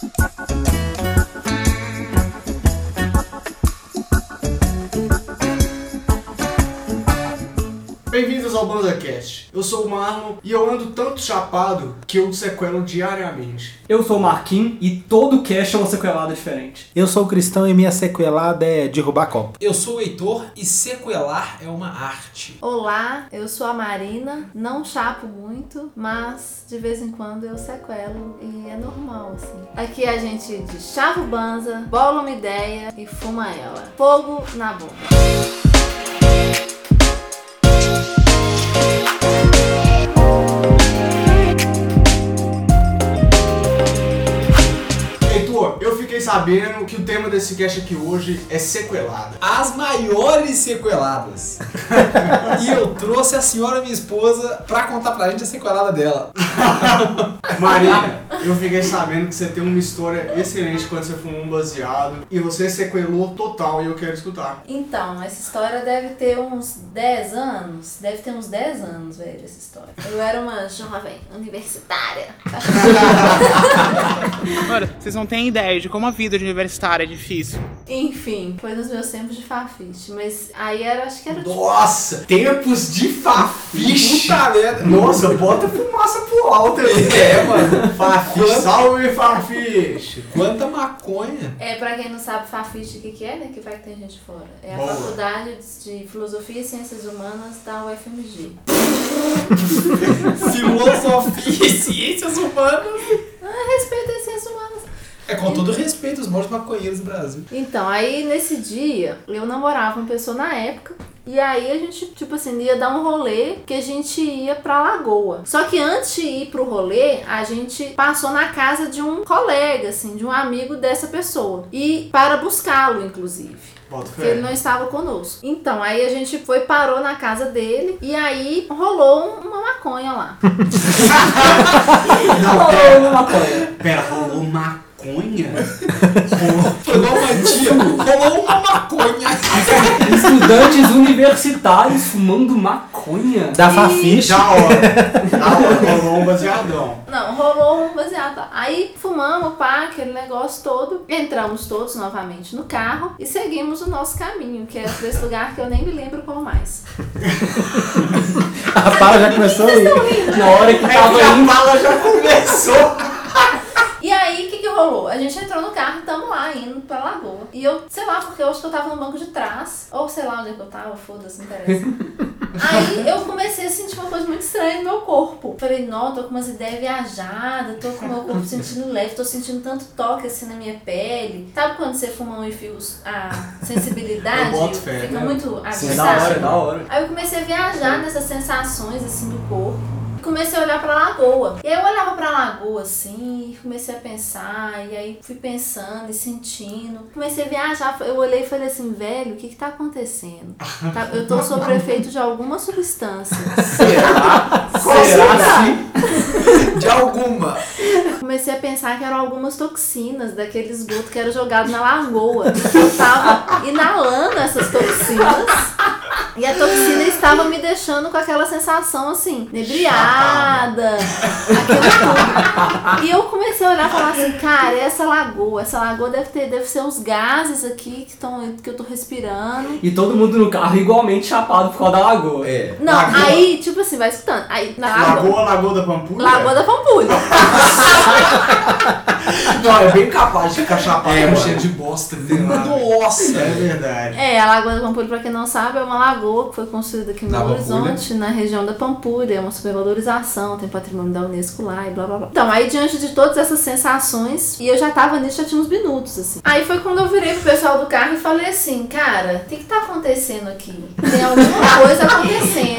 Thank you. Bem-vindos ao BandaCast. Eu sou o Marlon e eu ando tanto chapado que eu sequelo diariamente. Eu sou o Marquinhos e todo cast é uma sequelada diferente. Eu sou cristão e minha sequelada é derrubar copo. Eu sou o Heitor e sequelar é uma arte. Olá, eu sou a Marina, não chapo muito, mas de vez em quando eu sequelo e é normal, assim. Aqui a gente de chava o banza, bola uma ideia e fuma ela. Fogo na boca. Sabendo que o tema desse cast aqui hoje é sequelada. As maiores sequeladas. e eu trouxe a senhora, minha esposa, pra contar pra gente a sequelada dela. Marina, eu fiquei sabendo que você tem uma história excelente quando você fumou um baseado e você sequelou total e eu quero escutar. Então, essa história deve ter uns 10 anos. Deve ter uns 10 anos, velho, essa história. Eu era uma jovem universitária. Mano, vocês não têm ideia de como a vida de universitário é difícil. Enfim, foi nos meus tempos de fafiche. Mas aí era, acho que era tipo. Nossa, tempos de fafiche. Puta merda. Nossa, bota fumaça pro alto aí. É, mano. Fafiche, salve fafiche. Quanta maconha. É, pra quem não sabe, Fafiche o que, que é, né? Que vai que tem gente fora. É a Boa. Faculdade de Filosofia e Ciências Humanas da UFMG. Filosofia e ciências humanas. Ah, humanas. É com todo respeito, os maiores maconheiros do Brasil. Então, aí nesse dia, eu namorava uma pessoa na época. E aí a gente, tipo assim, ia dar um rolê que a gente ia pra Lagoa. Só que antes de ir pro rolê, a gente passou na casa de um colega, assim, de um amigo dessa pessoa. E para buscá-lo, inclusive. Porque ele não estava conosco. Então, aí a gente foi, parou na casa dele e aí rolou uma maconha lá. Não, Rolou pera, uma maconha. pera, rolou maconha? Foi igual uma dia, rolou uma maconha. Estudantes universitários fumando maconha. Da Fafiche. Da hora. Da hora, rolou um baseadão. Não, rolou um baseado. Aí fumamos, pá, aquele negócio todo. Entramos todos novamente no carro e seguimos o nosso caminho, que pra esse lugar que eu nem me lembro qual mais. A Paula já começou aí. Na hora que É tava que a indo. bala já começou. Rolou? A gente entrou no carro e tamo lá, indo pra Lagoa. E eu, sei lá, porque eu acho que eu tava no banco de trás. Ou sei lá onde é que eu tava, foda-se, não interessa. Aí eu comecei a sentir uma coisa muito estranha no meu corpo. Falei, não, tô com umas ideias viajadas, tô com o meu corpo sentindo leve, tô sentindo tanto toque assim na minha pele. Sabe quando você fuma um e fio, a sensibilidade Eu boto fé, fica né? muito Sim, da aguçada? hora, da hora. Aí eu comecei a viajar nessas sensações assim do corpo. Comecei a olhar pra lagoa. E eu olhava pra lagoa assim, comecei a pensar, e aí fui pensando e sentindo. Comecei a viajar, eu olhei e falei assim, velho, o que que tá acontecendo? Tá- Eu tô sob efeito de alguma substância. Será? Qual Será será? De alguma. Comecei a pensar que eram algumas toxinas daquele esgoto que era jogado na lagoa. Eu tava inalando essas toxinas. E a toxina estava me deixando com aquela sensação assim, nebriada, aquilo tudo. E eu comecei a olhar e falar assim, cara, essa lagoa, essa lagoa deve ter, deve ser os gases aqui que, tão, que eu tô respirando. E todo mundo no carro igualmente chapado por causa da lagoa. É. Não, Lagoa. aí, tipo assim, vai escutando. Aí, na lagoa. Lagoa, Lagoa da Pampulha? Lagoa da Pampulha. Não, é bem capaz de ficar chapado É, cheiro de bosta. Nossa. É verdade. É, a Lagoa da Pampulha, pra quem não sabe, é uma lagoa que foi construída aqui Na Belo Pampulha. Horizonte, na região da Pampulha. É uma supervalorização, tem patrimônio da Unesco lá e blá blá blá. Então, aí diante de todas essas sensações, e eu já tava nisso já tinha uns minutos, assim. Aí foi quando eu virei pro pessoal do carro e falei assim, cara, o que que tá acontecendo aqui? Tem alguma coisa acontecendo.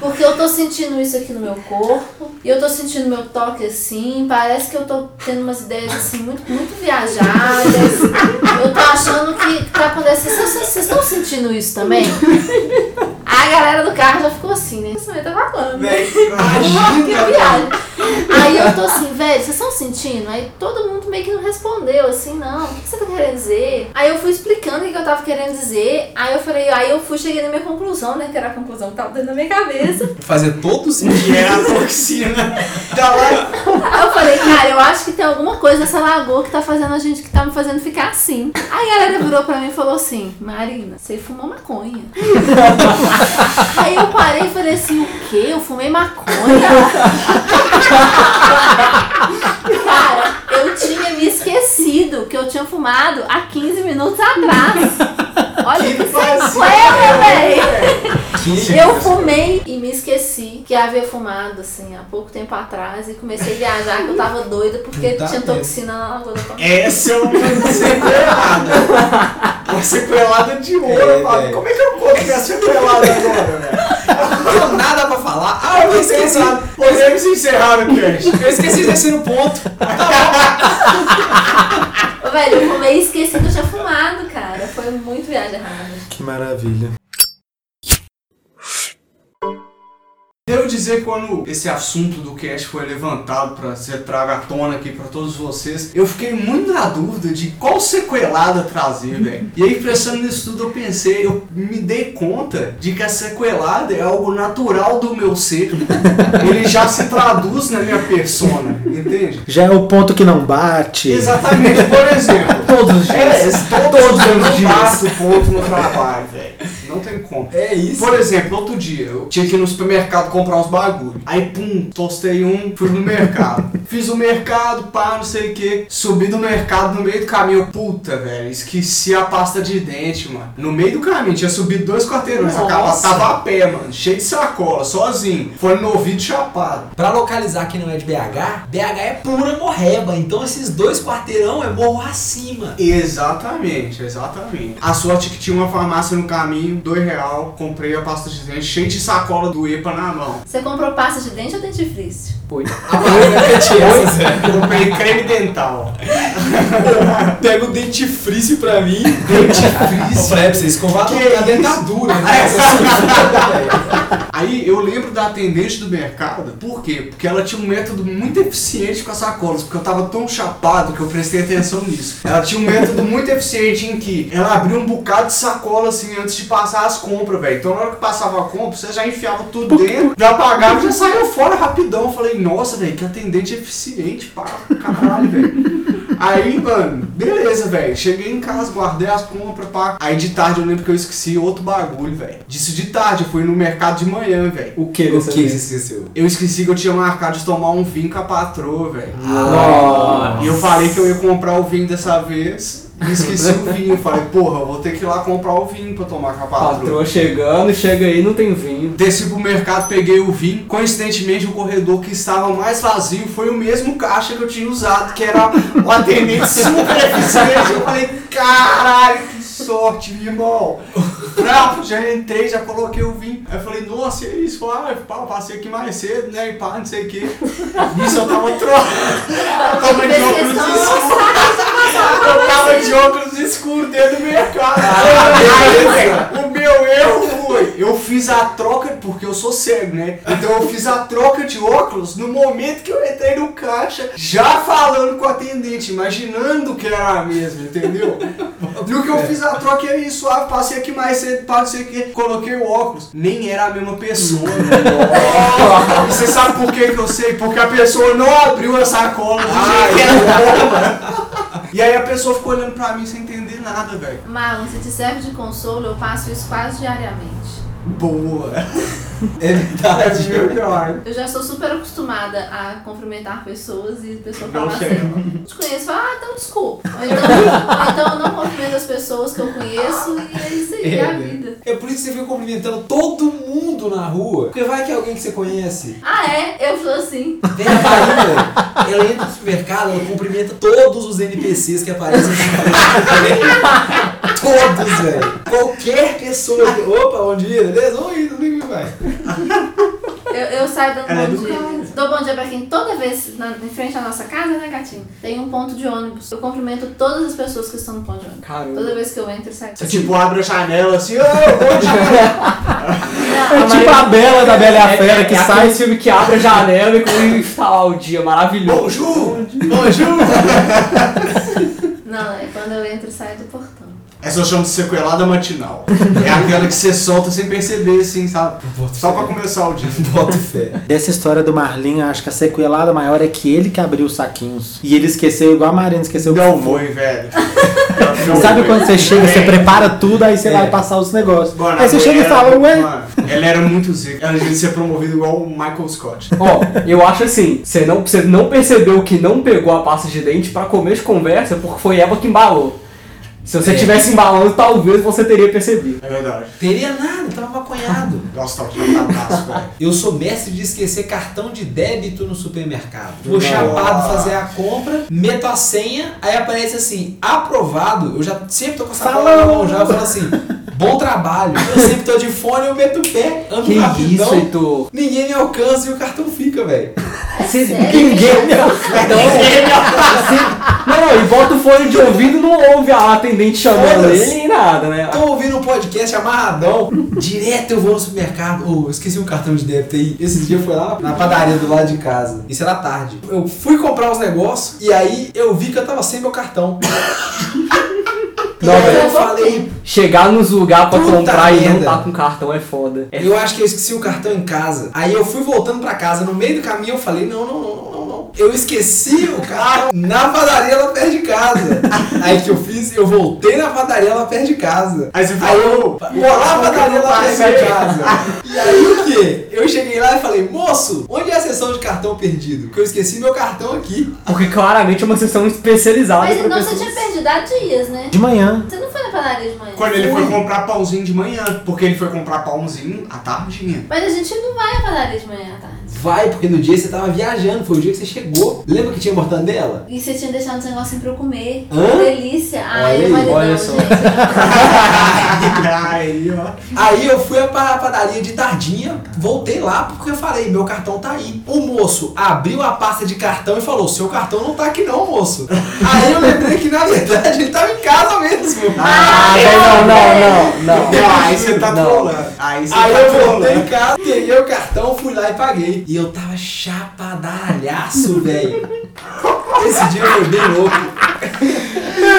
Porque eu tô sentindo isso aqui no meu corpo, e eu tô sentindo meu toque assim, parece que eu tô tendo umas ideias assim muito, muito viajadas. Eu tô achando que tá acontecendo. Vocês, estão sentindo isso também? A galera do carro já ficou assim, né? Isso aí tá falando. né? Véi, Que imagina. viagem. Aí eu tô assim, velho, vocês estão sentindo? Aí todo mundo meio que não respondeu, assim, não, o que você tá querendo dizer? Aí eu fui explicando o que eu tava querendo dizer, aí eu falei, aí eu fui, cheguei na minha conclusão, né, que era a conclusão que tava dentro da minha cabeça. Fazer todo sentido. Que é a toxina. Da lá. Aí eu falei, cara, eu acho acho que tem alguma coisa nessa lagoa que tá fazendo a gente, que tá me fazendo ficar assim. Aí a galera virou pra mim e falou assim, Marina, você fumou maconha. Aí eu parei e falei assim, o quê? Eu fumei maconha? Cara, eu tinha me esquecido que eu tinha fumado há 15 minutos atrás. Olha que sequela, velho! Eu fumei e me esqueci que havia fumado, assim, há pouco tempo atrás e comecei a viajar que eu tava doida porque Tá tinha toxina na lagoa da Tomé. Essa é uma sequelada. Uma sequelada de ouro, É, mano. velho. Como é que eu conto é sequelada agora, velho? Não tenho nada pra falar. Ah, eu esqueci. Podemos encerrar o cast. Eu esqueci de descer no ponto. Velho, eu fumei e esqueci que eu tinha fumado, cara. Foi muito viagem errada. Que maravilha. Dizer, quando esse assunto do cast foi levantado pra ser trago à tona aqui pra todos vocês, eu fiquei muito na dúvida de qual sequelada trazer, velho. E aí, pensando nisso tudo, eu pensei, eu me dei conta de que a sequelada é algo natural do meu ser. Ele já se traduz na minha persona, entende? Já é o ponto que não bate. Exatamente, por exemplo. Todos os É, dias. todos, os dias. Bato ponto no trabalho, velho. Como. É isso. Por exemplo, outro dia eu tinha que ir no supermercado comprar uns bagulho. Aí, pum, tostei um, fui no mercado. Fiz o mercado, pá, não sei o que. Subi do mercado no meio do caminho. Puta, velho, esqueci a pasta de dente, mano. No meio do caminho, tinha subido dois quarteirões. A capa Nossa. tava a pé, mano. Cheio de sacola, sozinho. Foi no ouvido chapado. Pra localizar quem não é de BH, BH é pura morreba. Então esses dois quarteirão é morro acima. Exatamente, exatamente. A sorte é que tinha uma farmácia no caminho, dois real, comprei a pasta de dente, cheio de sacola do EPA na mão. Você comprou pasta de dente ou dentifrício? Foi. A Marina é Zé. Comprei creme dental. Pega o dentifrício pra mim. Dentifrício. Ô, Fred, você escovar a dentadura, né? Velho. Aí eu lembro da atendente do mercado, por quê? Porque ela tinha um método muito eficiente com as sacolas, porque eu tava tão chapado que eu prestei atenção nisso. Ela tinha um método muito eficiente em que ela abria um bocado de sacola assim antes de passar as compras, velho. Então na hora que passava a compra, você já enfiava tudo dentro, já pagava e já saía fora rapidão. Eu falei, nossa, velho, que atendente eficiente, pá, caralho, velho. Aí, mano, beleza, velho. Cheguei em casa, guardei as compras, pá. Aí de tarde eu lembro que eu esqueci outro bagulho, velho. Disso de tarde, eu fui no mercado de manhã, velho. O que O que você esqueceu? Eu esqueci que eu tinha marcado de tomar um vinho com a patroa, velho. Nossa. E eu falei que eu ia comprar o vinho dessa vez. E esqueci o vinho. Falei, porra, eu vou ter que ir lá comprar o vinho pra tomar com a patroa. Patroa chegando, chega aí não tem vinho. Desci pro mercado, peguei o vinho. Coincidentemente, o corredor que estava mais vazio foi o mesmo caixa que eu tinha usado, que era o atendente super eficiente. Eu falei, caralho, que sorte, meu irmão. Bravo, já entrei, já coloquei o vinho. Aí eu falei, nossa, e é isso? Falei, ah, passei aqui mais cedo, né? E pá, não sei o que. Nisso eu tava trocando. Eu tava de óculos escuros. Eu tava de óculos escuros dentro do mercado. Aí, o meu erro foi, eu fiz a troca, porque eu sou cego, né? Então eu fiz a troca de óculos no momento que eu entrei no caixa, já falando com o atendente, imaginando que era a mesma, entendeu? No que eu fiz a troca, eu ia suave, passei aqui mais cedo, passei aqui, coloquei o óculos. Nem era a mesma pessoa. Você sabe por que, que eu sei? Porque a pessoa não abriu a sacola do jeito que era. E aí a pessoa ficou olhando pra mim sem entender nada, velho. Marlon, se te serve de consolo, eu passo isso quase diariamente. Boa. É verdade. É melhor. Eu já sou super acostumada a cumprimentar pessoas e a pessoa Não fala sei. assim, te conheço, fala, ah, então desculpa. Ou então, ou então eu não cumprimento as pessoas que eu conheço e é isso aí, é a vida. É por isso que você fica cumprimentando todo mundo na rua. Porque vai que é alguém que você conhece. Ah, é? Eu sou assim. Vem a Karina, ela entra no supermercado, ela cumprimenta todos os NPCs que aparecem no Todos, velho. Qualquer pessoa. que- Opa, bom dia, beleza? Oi, tudo bem, vai. Eu, eu saio dando Ela é bom do dia. Dou bom dia pra quem toda vez na, em frente à nossa casa, né, gatinho? Tem um ponto de ônibus. Eu cumprimento todas as pessoas que estão no ponto de ônibus. Caramba. Toda vez que eu entro e saio. Você tipo abre a janela assim, ô, bom dia. É tipo a Bela da Bela e a Fera que é sai. aquele filme que abre a janela e começa a o dia maravilhoso. Bonjour! Bonjour! Não, é quando eu entro e saio do portão. Essa eu chamo de sequelada matinal. É aquela que você solta sem perceber, assim, sabe? Só pra começar o dia. Bota fé. Dessa história do Marlinho, acho que a sequelada maior é que ele que abriu os saquinhos. E ele esqueceu, igual a Marina esqueceu que Não foi, velho. Sabe quando você chega, você É. prepara tudo, aí você É. vai passar os negócios. Mano, aí você chega e mulher fala, era- ué, Mano, ela era muito zica. Ela devia ser promovida igual o Michael Scott. Ó, eu acho assim, você não, você não percebeu que não pegou a pasta de dente pra comer de conversa porque foi ela que embalou. Se você É. tivesse embalando, talvez você teria percebido. É verdade. Teria nada, tava maconhado. Nossa, tá um matadaço, velho. Eu sou mestre de esquecer cartão de débito no supermercado. Vou chapado fazer a compra, meto a senha, aí aparece assim, aprovado. Eu já sempre tô com essa sacola na mão já, eu falo assim, bom trabalho. Eu sempre tô de fone, eu meto o pé, ando Que rapidão. isso, Heitor? Ninguém me alcança e o cartão fica, velho. Você, sério? ninguém me Então, Não, não, e bota o fone de ouvido não ouve a atendente chamando ele nem nada, né? Tô ouvindo um podcast amarradão. Direto eu vou no supermercado. Ô, eu esqueci um cartão de débito aí. Esses dias fui lá na padaria do lado de casa. Isso era tarde. Eu fui comprar os negócios e aí eu vi que eu tava sem meu cartão. Não, velho. eu falei, Chegar nos lugares pra comprar e não merda. tá com cartão é foda. É eu acho que eu esqueci o cartão em casa. Aí eu fui voltando pra casa. No meio do caminho eu falei, não, não, não, não. Eu esqueci o cartão na padaria lá perto de casa. Aí o que eu fiz? Eu voltei na padaria lá perto de casa. Aí você falou, vou lá pra padaria lá perto de casa. E aí o que? Eu cheguei lá e falei, moço, onde é a sessão de cartão perdido? Que eu esqueci meu cartão aqui. Porque claramente é uma sessão especializada Mas pra então você pessoas. tinha perdido há dias, né? de manhã. Você não foi na padaria de manhã? Quando ele foi comprar pãozinho de manhã, porque ele foi comprar pãozinho à tardinha. Mas a gente não vai à padaria de manhã à tarde. Vai, porque no dia você tava viajando, foi o dia que você chegou. Lembra que tinha mortandela? E você tinha deixado uns negocinhos pra eu comer. Hã? Que delícia. Olha Ai, aí, maridão, olha só. Aí, ó. Aí eu fui pra padaria de tardinha, voltei lá porque eu falei, meu cartão tá aí. O moço abriu a pasta de cartão e falou, seu cartão não tá aqui não, moço. Aí eu lembrei que na verdade ele tava em casa mesmo. Ah, não, não, não, não. Não, aí você tá trolando. Aí você Aí tá eu voltei em casa, peguei o cartão, fui lá e paguei. E eu tava chapadalhaço, velho. Esse dia foi bem louco.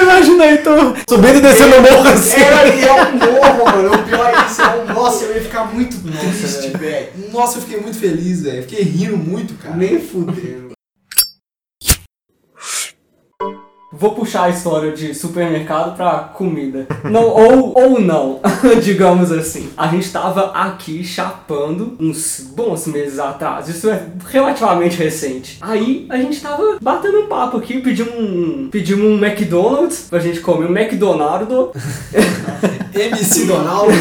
Imagina aí, tô subindo e descendo o morro assim. Era e é um morro, mano. O pior é isso. É um... Nossa, eu ia ficar muito triste, velho. Nossa, eu fiquei muito feliz, velho. Fiquei rindo muito, cara. Nem fudendo. Vou puxar a história de supermercado pra comida. Não, ou, ou não, digamos assim. A gente tava aqui chapando uns bons meses atrás. Isso é relativamente recente. Aí a gente tava batendo um papo aqui, pedimos um, pedimos um McDonald's pra gente comer um McDonald's. MC Donald.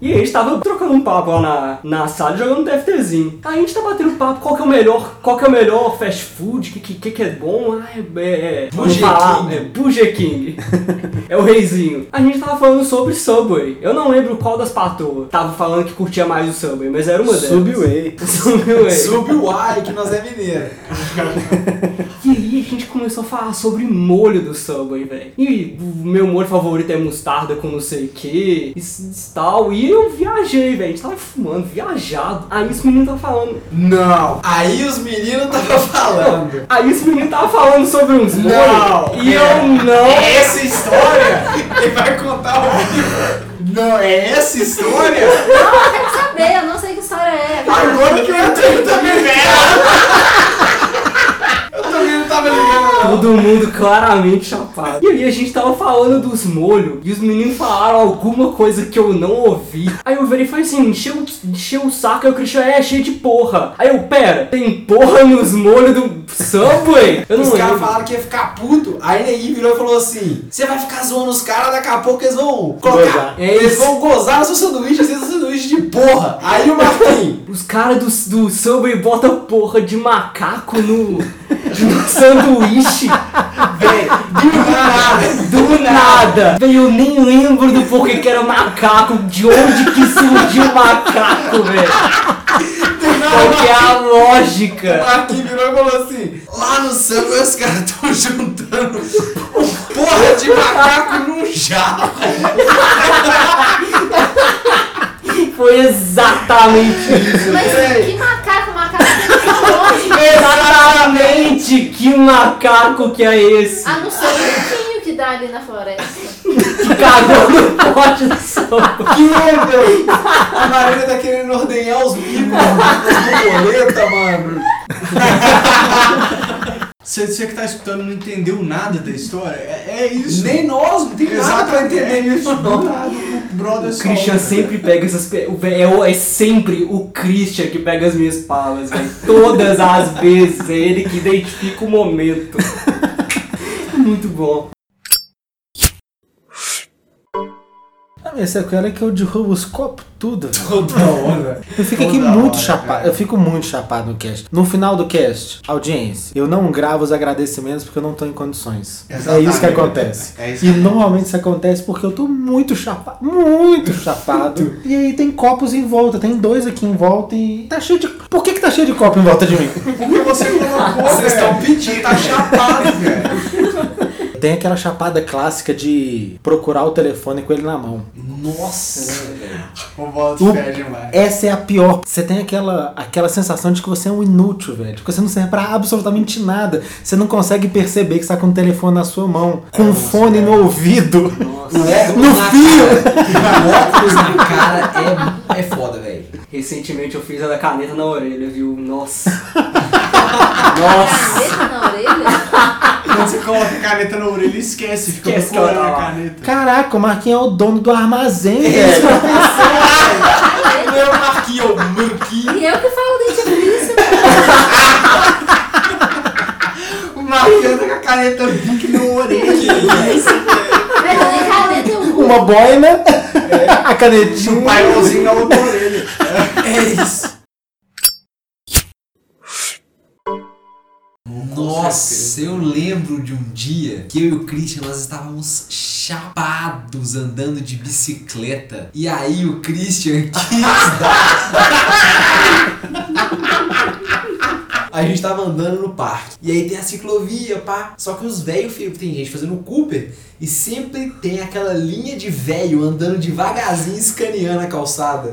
E a gente tava trocando um papo lá na, na sala, jogando um TFTzinho. Aí a gente tá batendo papo, qual que é o melhor, qual que é o melhor fast food, que que, que, é bom? Ah, é, é, vamos Burger falar, King. é Burger King. é o reizinho. A gente tava falando sobre Subway. Eu não lembro qual das patroas tava falando que curtia mais o Subway, mas era uma delas. Subway. Subway. Sub o Y, que nós é mineiro. E aí a gente começou a falar sobre molho do Subway, velho. E o meu molho favorito é mostarda com não sei o que, isso, isso tal. E eu viajei, velho. A gente tava fumando, viajado. Aí esse menino tava falando. Não. Aí os meninos tava falando. Aí esse menino tava falando sobre uns molhos. Não, E é. eu não. É essa história? Ele vai contar o vídeo. Não, é essa história? Não, eu quero saber, eu não sei que história é. Agora que eu entrei também, velho. Eu também não tava ligando. Todo mundo claramente chapado. E aí a gente tava falando dos molhos e os meninos falaram alguma coisa que eu não ouvi. Aí eu virei e falei assim, encheu, encheu o saco, aí o Christian é cheio de porra. Aí eu, pera, tem porra nos molhos do Subway? Eu não Os caras falaram que ia ficar puto. Aí Neguinho virou e falou assim: Você vai ficar zoando os caras, daqui a pouco eles vão colocar. Gozar. É eles vão gozar no seu sanduíche, esse sanduíche de porra. Aí o Marquinhos. Os caras do, do Subway botam porra de macaco no, no sanduíche. Do nada. Do nada! Velho, eu nem lembro do porquê que era macaco, de onde que surgiu o macaco, velho. Qual que é a O lógica? Marquinhos virou e falou assim: Lá no Subway os caras estão juntando porra de macaco num jarro. Foi exatamente isso. Mas que macaco, macaco. Exatamente! Que macaco que é esse? Ah, não sei, o Marquinho que dá ali na floresta? Que cagou no pote de sopa. Que, velho? A Marina tá querendo ordenhar os bicos das borboletas, mano. Você, você que tá escutando não entendeu nada da história? É, é isso. Nem nós, não tem nada pra Exatamente, entender é nisso, não. nada. O brother O só- Christian sempre pega essas. É, é sempre o Christian que pega as minhas palas, velho. Todas as vezes. É ele que identifica o momento. Muito bom. A minha sequela é que eu derrubo os copos tudo. Toda hora. Eu fico aqui Toda muito hora, chapado. cara. Eu fico muito chapado no cast. No final do cast, audiência, eu não gravo os agradecimentos porque eu não tô em condições. É Exatamente. isso que acontece. É isso E normalmente isso acontece porque eu tô muito chapado. Muito chapado. e aí tem copos em volta. Tem dois aqui em volta e. Tá cheio de. Por que, que tá cheio de copo em volta de mim? Porque você colocou, Vocês estão pedindo. Tá chapado, velho. Tem aquela chapada clássica de procurar o telefone com ele na mão. Nossa, velho. O voto O- fé demais. Essa é a pior. Você tem aquela, aquela sensação de que você é um inútil, velho. De que você não serve pra absolutamente nada. Você não consegue perceber que você tá com o telefone na sua mão, com um fone no ouvido. O óculos No na fio. óculos na cara é, é foda, velho. Recentemente eu fiz a da caneta na orelha, viu? Nossa. Orelha? Quando você coloca a caneta na orelha, esquece. Fica Esquece que procurando tá a caneta. Caraca, o Marquinhos é o dono do armazém, velho. Meu Marquinho, Marquinho. E eu que falo dentifrício, O Marquinhos tá com a caneta Bic na orelha. Mas nem caneta. Uma boina, a Um canetinha. paiozinho na outra orelha. É isso. Lembro de um dia que eu e o Christian nós estávamos chapados andando de bicicleta. E aí o Christian quis dar. A gente tava andando no parque. E aí tem a ciclovia, pá. Só que os velhos, tem gente fazendo Cooper. E sempre tem aquela linha de velho andando devagarzinho, escaneando a calçada.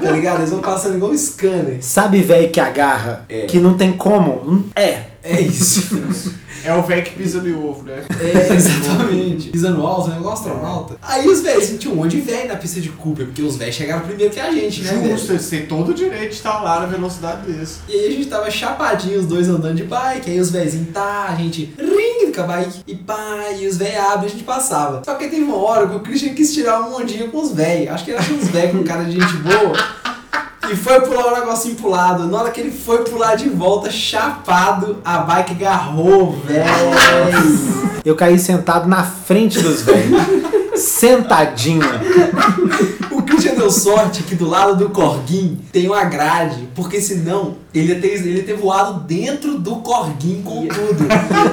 tá ligado? Eles vão passando igual um scanner. Sabe, velho, que agarra, É. que não tem como? Hum, É. É isso. É o velho que pisa no ovo, né? É, exatamente. Pisando alto, né? Igual astronauta. Aí os velhos, tinha um monte de velho na pista de Cooper, porque os velhos chegaram primeiro que a gente, né? Justo, eles têm todo o direito de estar lá na velocidade desse. E aí a gente tava chapadinho, os dois andando de bike, aí os velhinhos tá, a gente ring com a bike e pá, e os velhos abrem e a gente passava. Só que teve uma hora que o Christian quis tirar um ondinho com os velhos. Acho que ele achou uns velhos com cara de gente boa. E foi pular o negocinho pro lado. Na hora que ele foi pular de volta, chapado, a bike agarrou, velho. Eu caí sentado na frente dos velhos. Sentadinho. O Christian deu sorte que do lado do Corguinho tem uma grade, porque senão ele ia ter, ele ia ter voado dentro do Corguinho com tudo.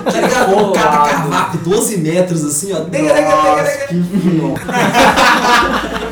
Tá ligado? Um cavaco, 12 metros assim, ó. Nossa, que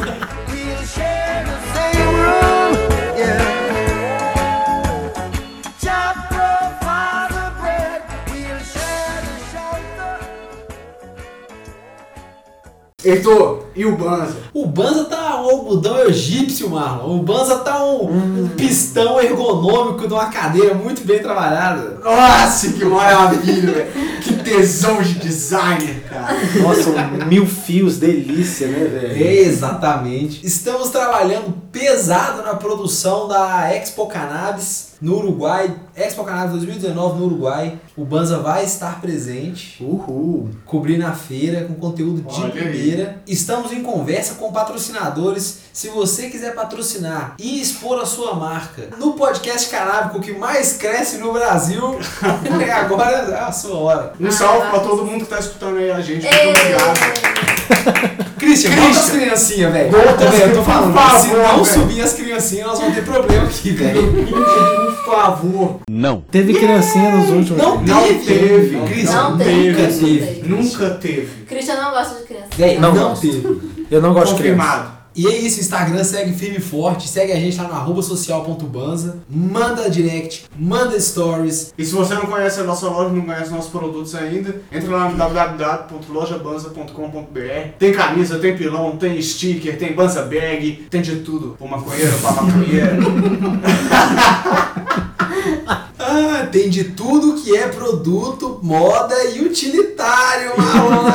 Heitor, e o Banza? O Banza tá um algodão egípcio, Marlon. O Banza tá um, um pistão ergonômico de uma cadeira muito bem trabalhada. Nossa, que maravilha, velho. Que tesão de designer, cara. Nossa, mil fios, delícia, né, velho? Exatamente. Estamos trabalhando pesado na produção da Expo Cannabis no Uruguai. Expo Cannabis 2019 no Uruguai. O Banza vai estar presente, Uhul. cobrindo a feira com conteúdo de Olha aí. primeira. Estamos em conversa com patrocinadores. Se você quiser patrocinar e expor a sua marca no podcast canábico que mais cresce no Brasil, agora é a sua hora. Um salve pra todo mundo que tá escutando aí a gente. Muito obrigado. Christian, volta as criancinhas, velho. Volta Velho, eu tô falando, favor, se não velho. subir as criancinhas, nós vamos ter problema aqui, velho. Por favor. Teve criancinha nos últimos. Não Não teve. teve. Christian, Não nunca teve. teve. Nunca teve. Christian não gosta de criança. Velho, Não não, teve. Eu não gosto de criança. E é isso, Instagram segue firme e forte, segue a gente lá no arroba social.banza, manda direct, manda stories. E se você não conhece a nossa loja, não conhece nossos produtos ainda, entra lá no www.lojabanza.com.br. Tem camisa, tem pilão, tem sticker, tem banza bag, tem de tudo. Pra maconheiro, pra maconheiro. Ah, tem de tudo que é produto, moda e utilitário,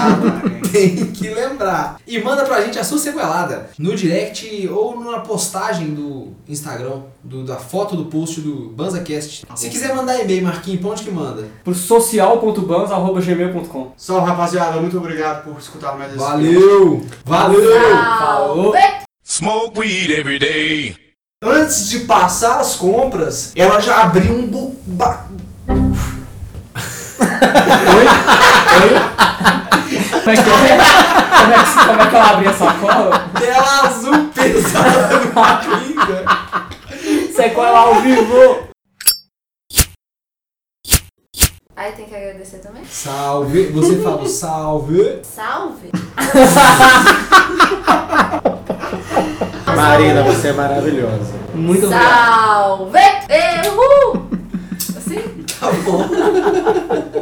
tem que lembrar. E manda pra gente a sua sequelada no direct ou na postagem do Instagram, do- da foto do post do BanzaCast. Se quiser mandar e-mail, Marquinhos, pra onde que manda? Pro social.bans.gmail.com Só, rapaziada, muito obrigado por escutar mais esse Valeu! Valeu! Falou. Smoke weed every day. Antes de passar as compras, ela já abriu um bu... ba- Como é que é? Como é que, como é que ela abre a sacola? Tela azul pesada no Coringa. Sequela ao vivo. Aí tem que agradecer também. Salve! Você fala salve. Salve! Marina, você é maravilhosa. Muito obrigado. Salve! Erro! Assim? Tá bom.